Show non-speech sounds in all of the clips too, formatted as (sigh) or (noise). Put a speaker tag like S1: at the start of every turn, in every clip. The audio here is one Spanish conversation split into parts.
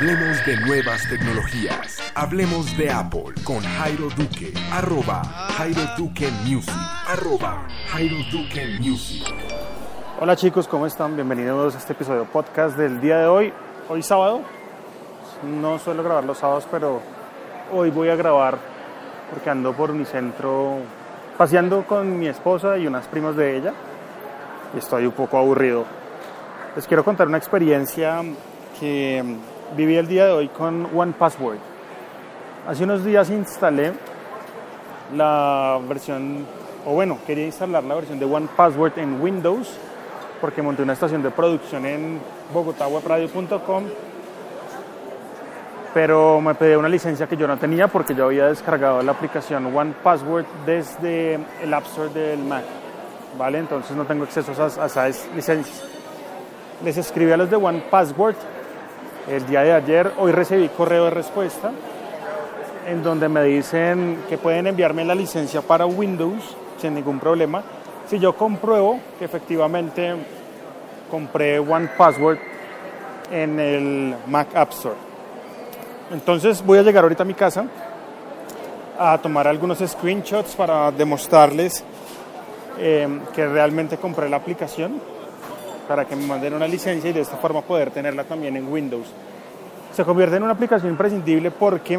S1: Hablemos de nuevas tecnologías. Hablemos de Apple con Jairo Duque. Arroba Jairo Duque Music. Arroba Jairo Duque Music.
S2: Hola chicos, ¿cómo están? Bienvenidos a este episodio podcast del día de hoy. Hoy sábado. No suelo grabar los sábados, pero hoy voy a grabar porque ando por mi centro paseando con mi esposa y unas primas de ella. Y estoy un poco aburrido. Les quiero contar una experiencia que viví el día de hoy con One Password. Hace unos días instalé la versión, o bueno, quería instalar la versión de One Password en Windows porque monté una estación de producción en bogotawebradio.com pero me pedí una licencia que yo no tenía porque yo había descargado la aplicación One Password desde el App Store del Mac, ¿vale? Entonces no tengo acceso a a esas licencias. Les escribí a los de One Password el día de ayer, hoy recibí correo de respuesta en donde me dicen que pueden enviarme la licencia para Windows sin ningún problema si yo compruebo que efectivamente compré One Password en el Mac App Store. Entonces voy a llegar ahorita a mi casa a tomar algunos screenshots para demostrarles eh, que realmente compré la aplicación para que me manden una licencia y de esta forma poder tenerla también en Windows. Se convierte en una aplicación imprescindible porque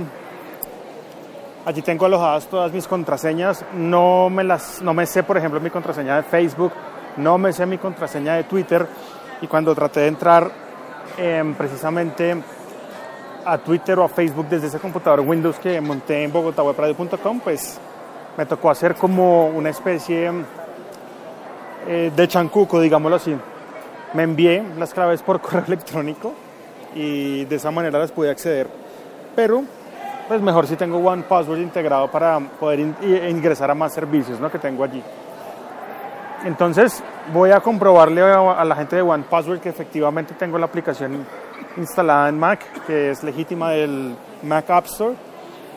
S2: allí tengo alojadas todas mis contraseñas. No me, las, no me sé, por ejemplo, mi contraseña de Facebook, no me sé mi contraseña de Twitter y cuando traté de entrar eh, precisamente a Twitter o a Facebook desde ese computador Windows que monté en bogotawebradio.com, pues me tocó hacer como una especie eh, de chancuco, digámoslo así. Me envié las claves por (laughs) correo electrónico y de esa manera las pude acceder. Pero, pues mejor si tengo One Password integrado para poder ingresar a más servicios ¿no? que tengo allí. Entonces voy a comprobarle a la gente de One Password que efectivamente tengo la aplicación instalada en Mac, que es legítima del Mac App Store.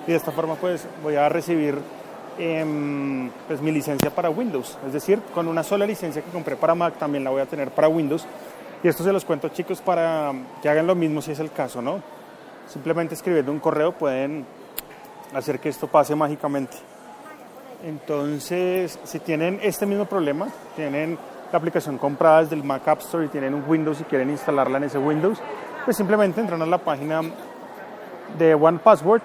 S2: Y de esta forma pues voy a recibir em, pues, mi licencia para Windows. Es decir, con una sola licencia que compré para Mac también la voy a tener para Windows. Y esto se los cuento chicos para que hagan lo mismo si es el caso, ¿no? Simplemente escribiendo un correo pueden hacer que esto pase mágicamente. Entonces, si tienen este mismo problema, tienen la aplicación comprada desde el Mac App Store y tienen un Windows y quieren instalarla en ese Windows, pues simplemente entran a la página de One Password,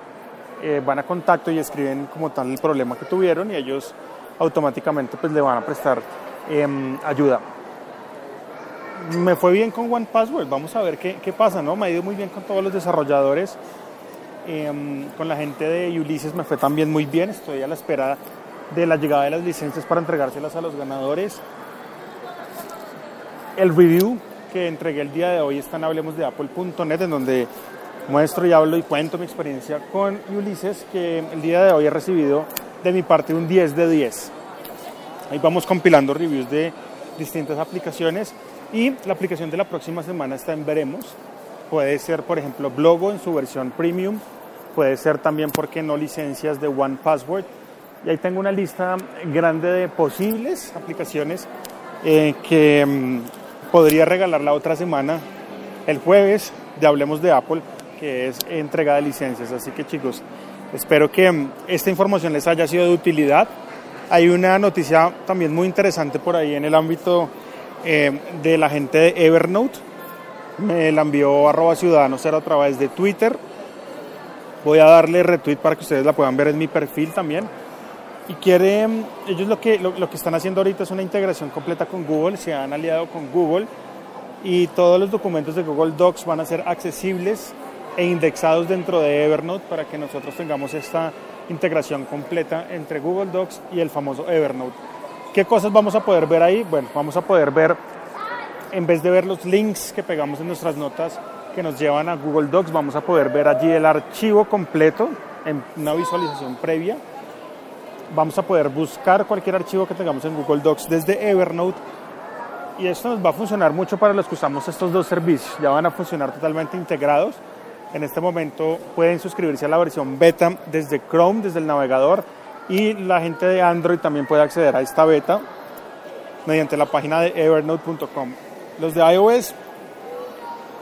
S2: eh, van a contacto y escriben como tal el problema que tuvieron y ellos automáticamente pues le van a prestar em, ayuda. Me fue bien con One Password, vamos a ver qué, qué, pasa, ¿no? Me ha ido muy bien con todos los desarrolladores, em, con la gente de Ulysses me fue también muy bien, estoy a la espera de la llegada de las licencias para entregárselas a los ganadores. El review que entregué el día de hoy está en hablemosdeapple.net, en donde muestro y hablo y cuento mi experiencia con Ulises, que el día de hoy he recibido de mi parte un 10 de 10. Ahí vamos compilando reviews de distintas aplicaciones y la aplicación de la próxima semana está en Veremos. Puede ser, por ejemplo, Blogo en su versión premium, puede ser también, porque no?, licencias de One Password. Y ahí tengo una lista grande de posibles aplicaciones eh, que mm, podría regalar la otra semana, el jueves, de Hablemos de Apple, que es entrega de licencias. Así que chicos, espero que mm, esta información les haya sido de utilidad. Hay una noticia también muy interesante por ahí en el ámbito eh, de la gente de Evernote. Me la envió arroba ciudadanos a través de Twitter. Voy a darle retweet para que ustedes la puedan ver en mi perfil también y quieren, ellos lo que, lo, que están haciendo ahorita es una integración completa con Google, se han aliado con Google y todos los documentos de Google Docs van a ser accesibles e indexados dentro de Evernote para que nosotros tengamos esta integración completa entre Google Docs y el famoso Evernote. ¿Qué cosas vamos a poder ver ahí? Bueno, vamos a poder ver, en vez de ver los links que pegamos en nuestras notas que nos llevan a Google Docs, vamos a poder ver allí el archivo completo en una visualización previa vamos a poder buscar cualquier archivo que tengamos en Google Docs desde Evernote y esto nos va a funcionar mucho para los que usamos estos dos servicios, ya van a funcionar totalmente integrados. En este momento pueden suscribirse a la versión beta desde Chrome, desde el navegador y la gente de Android también puede acceder a esta beta mediante la página de evernote.com. Los de iOS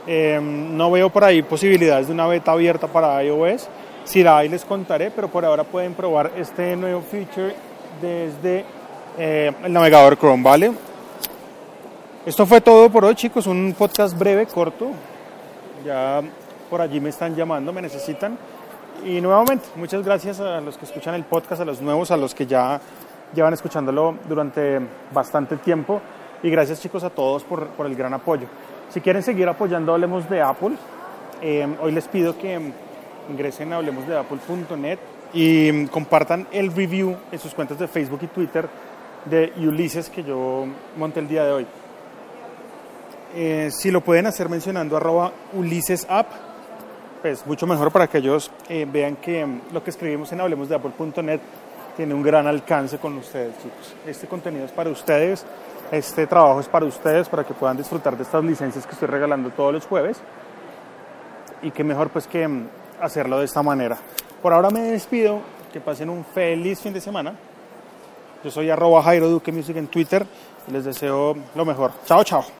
S2: Eh, no veo por ahí posibilidades de una beta abierta para iOS. Si la hay les contaré, pero por ahora pueden probar este nuevo feature desde eh, el navegador Chrome, ¿vale? Esto fue todo por hoy, chicos. Un podcast breve, corto. Ya por allí me están llamando, me necesitan. Y nuevamente, muchas gracias a los que escuchan el podcast, a los nuevos, a los que ya llevan escuchándolo durante bastante tiempo. Y gracias chicos a todos por, el gran apoyo. Si quieren seguir apoyando Hablemos de Apple, eh, hoy les pido que ingresen a hablemosdeapple.net y compartan el review en sus cuentas de Facebook y Twitter de Ulises que yo monté el día de hoy. Eh, si lo pueden hacer mencionando arroba Ulises App, pues mucho mejor para que ellos eh, vean que mm, lo que escribimos en hablemosdeapple.net tiene un gran alcance con ustedes, chicos. Este contenido es para ustedes, este trabajo es para ustedes, para que puedan disfrutar de estas licencias que estoy regalando todos los jueves. Y qué mejor pues que mm, hacerlo de esta manera. Por ahora me despido, que pasen un feliz fin de semana. Yo soy arroba Jairo Duque Music en Twitter y les deseo lo mejor. Chao, chao.